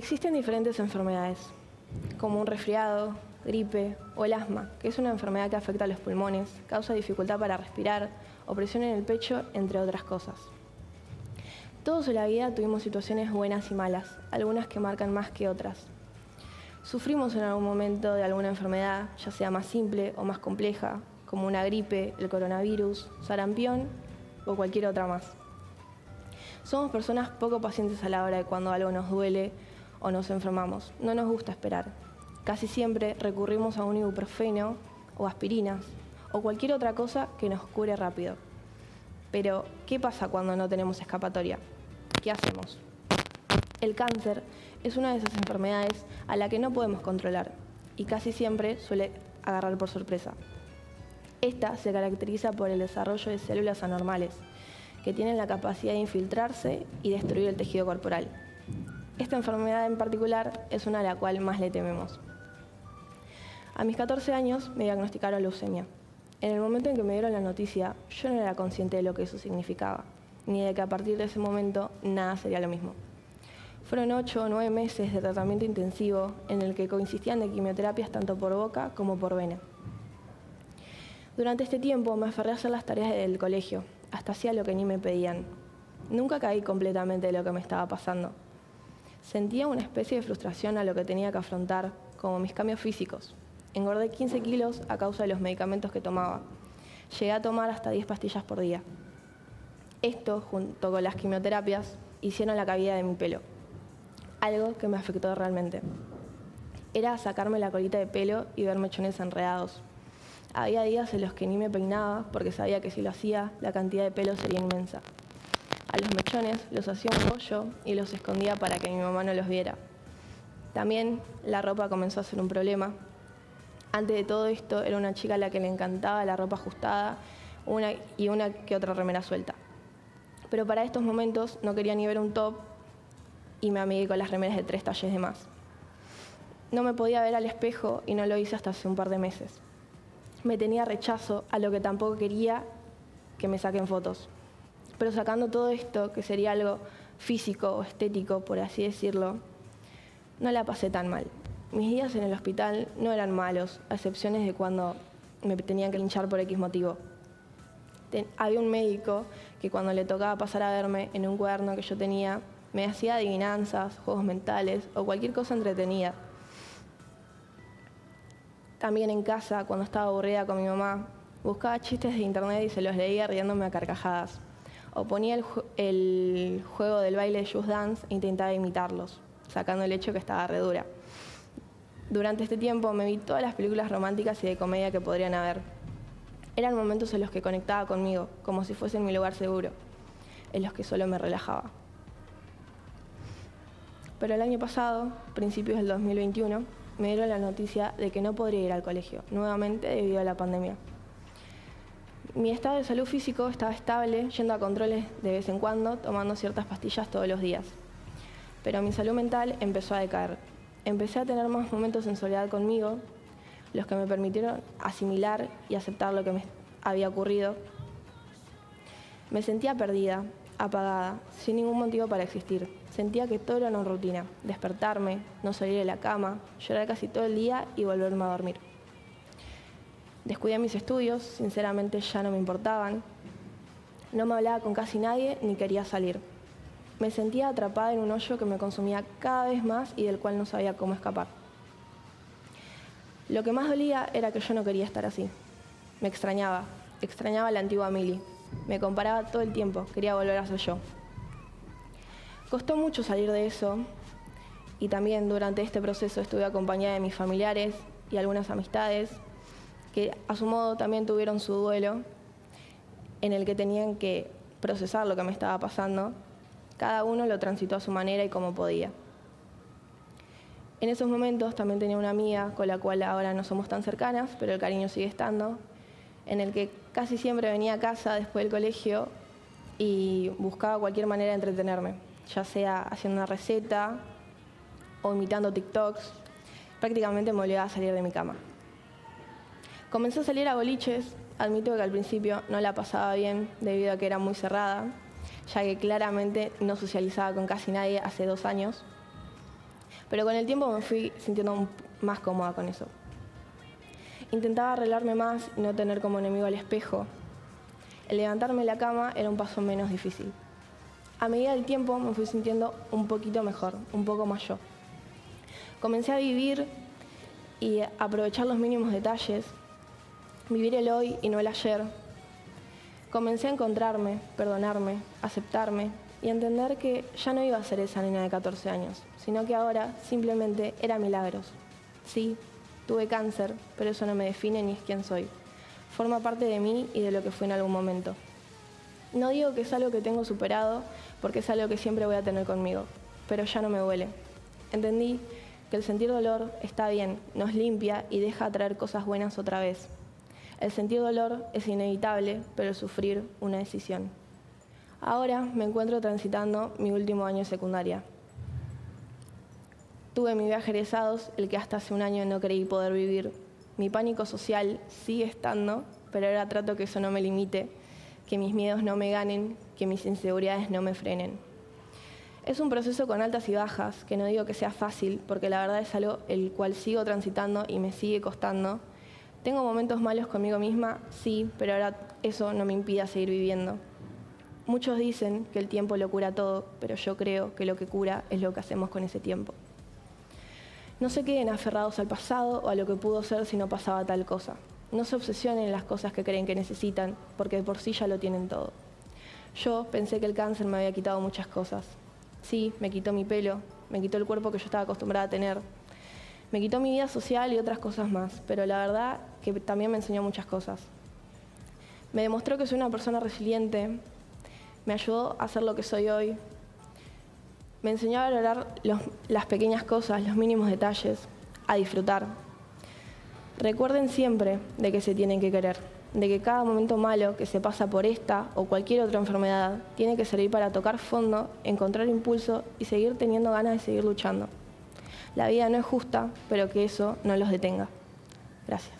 Existen diferentes enfermedades, como un resfriado, gripe o el asma, que es una enfermedad que afecta a los pulmones, causa dificultad para respirar, opresión en el pecho, entre otras cosas. Todos en la vida tuvimos situaciones buenas y malas, algunas que marcan más que otras. Sufrimos en algún momento de alguna enfermedad, ya sea más simple o más compleja, como una gripe, el coronavirus, sarampión o cualquier otra más. Somos personas poco pacientes a la hora de cuando algo nos duele o nos enfermamos. No nos gusta esperar. Casi siempre recurrimos a un ibuprofeno o aspirinas o cualquier otra cosa que nos cure rápido. Pero, ¿qué pasa cuando no tenemos escapatoria? ¿Qué hacemos? El cáncer es una de esas enfermedades a la que no podemos controlar y casi siempre suele agarrar por sorpresa. Esta se caracteriza por el desarrollo de células anormales, que tienen la capacidad de infiltrarse y destruir el tejido corporal. Esta enfermedad en particular es una a la cual más le tememos. A mis 14 años me diagnosticaron leucemia. En el momento en que me dieron la noticia, yo no era consciente de lo que eso significaba, ni de que a partir de ese momento nada sería lo mismo. Fueron ocho o nueve meses de tratamiento intensivo en el que coinciden de quimioterapias tanto por boca como por vena. Durante este tiempo me aferré a hacer las tareas del colegio, hasta hacía lo que ni me pedían. Nunca caí completamente de lo que me estaba pasando. Sentía una especie de frustración a lo que tenía que afrontar, como mis cambios físicos, Engordé 15 kilos a causa de los medicamentos que tomaba. Llegué a tomar hasta 10 pastillas por día. Esto, junto con las quimioterapias, hicieron la caída de mi pelo. Algo que me afectó realmente. Era sacarme la colita de pelo y ver mechones enredados. Había días en los que ni me peinaba porque sabía que si lo hacía, la cantidad de pelo sería inmensa. A los mechones los hacía un pollo y los escondía para que mi mamá no los viera. También la ropa comenzó a ser un problema antes de todo esto era una chica a la que le encantaba la ropa ajustada una, y una que otra remera suelta. Pero para estos momentos no quería ni ver un top y me amigué con las remeras de tres talles de más. No me podía ver al espejo y no lo hice hasta hace un par de meses. Me tenía rechazo a lo que tampoco quería que me saquen fotos. Pero sacando todo esto, que sería algo físico o estético, por así decirlo, no la pasé tan mal. Mis días en el hospital no eran malos, a excepciones de cuando me tenían que linchar por X motivo. había un médico que cuando le tocaba pasar a verme en un cuaderno que yo tenía, me hacía adivinanzas, juegos mentales o cualquier cosa entretenida. También en casa, cuando estaba aburrida con mi mamá, buscaba chistes de internet y se los leía riéndome a carcajadas. O ponía el, juego del baile de Just Dance e intentaba imitarlos, sacando el hecho que estaba redura. Durante este tiempo me vi todas las películas románticas y de comedia que podrían haber. Eran momentos en los que conectaba conmigo, como si fuese mi lugar seguro, en los que solo me relajaba. Pero el año pasado, principios del 2021, me dieron la noticia de que no podría ir al colegio, nuevamente debido a la pandemia. Mi estado de salud físico estaba estable, yendo a controles de vez en cuando, tomando ciertas pastillas todos los días. Pero mi salud mental empezó a decaer, empecé a tener más momentos en soledad conmigo, los que me permitieron asimilar y aceptar lo que me había ocurrido. Me sentía perdida, apagada, sin ningún motivo para existir. Sentía que todo era una rutina, despertarme, no salir de la cama, llorar casi todo el día y volverme a dormir. Descuidé mis estudios, sinceramente ya no me importaban. No me hablaba con casi nadie ni quería salir. Me sentía atrapada en un hoyo que me consumía cada vez más y del cual no sabía cómo escapar. Lo que más dolía era que yo no quería estar así. Me extrañaba, extrañaba a la antigua Milly. Me comparaba todo el tiempo, quería volver a ser yo. Costó mucho salir de eso y también durante este proceso estuve acompañada de mis familiares y algunas amistades que a su modo también tuvieron su duelo en el que tenían que procesar lo que me estaba pasando cada uno lo transitó a su manera y como podía. En esos momentos también tenía una amiga con la cual ahora no somos tan cercanas, pero el cariño sigue estando, en el que casi siempre venía a casa después del colegio y buscaba cualquier manera de entretenerme, ya sea haciendo una receta o imitando TikToks. Prácticamente me obligaba a salir de mi cama. Comencé a salir a boliches, admito que al principio no la pasaba bien debido a que era muy cerrada, ya que claramente no socializaba con casi nadie hace dos años. Pero con el tiempo me fui sintiendo más cómoda con eso. Intentaba arreglarme más y no tener como enemigo al espejo. El levantarme de la cama era un paso menos difícil. A medida del tiempo me fui sintiendo un poquito mejor, un poco más yo. Comencé a vivir y aprovechar los mínimos detalles, vivir el hoy y no el ayer. Comencé a encontrarme, perdonarme, aceptarme y entender que ya no iba a ser esa niña de 14 años, sino que ahora simplemente era milagros. Sí, tuve cáncer, pero eso no me define ni es quién soy. Forma parte de mí y de lo que fui en algún momento. No digo que es algo que tengo superado, porque es algo que siempre voy a tener conmigo, pero ya no me duele. Entendí que el sentir dolor está bien, nos limpia y deja atraer cosas buenas otra vez. El sentir dolor es inevitable, pero sufrir una decisión. Ahora me encuentro transitando mi último año de secundaria. Tuve mi viaje egresados, el que hasta hace un año no creí poder vivir. Mi pánico social sigue estando, pero ahora trato que eso no me limite, que mis miedos no me ganen, que mis inseguridades no me frenen. Es un proceso con altas y bajas, que no digo que sea fácil, porque la verdad es algo el cual sigo transitando y me sigue costando. Tengo momentos malos conmigo misma, sí, pero ahora eso no me impide seguir viviendo. Muchos dicen que el tiempo lo cura todo, pero yo creo que lo que cura es lo que hacemos con ese tiempo. No se queden aferrados al pasado o a lo que pudo ser si no pasaba tal cosa. No se obsesionen en las cosas que creen que necesitan, porque de por sí ya lo tienen todo. Yo pensé que el cáncer me había quitado muchas cosas. Sí, me quitó mi pelo, me quitó el cuerpo que yo estaba acostumbrada a tener, me quitó mi vida social y otras cosas más, pero la verdad que también me enseñó muchas cosas. Me demostró que soy una persona resiliente, me ayudó a ser lo que soy hoy. Me enseñó a valorar las pequeñas cosas, los mínimos detalles, a disfrutar. Recuerden siempre de que se tienen que querer, de que cada momento malo que se pasa por esta o cualquier otra enfermedad tiene que servir para tocar fondo, encontrar impulso y seguir teniendo ganas de seguir luchando. La vida no es justa, pero que eso no los detenga. Gracias.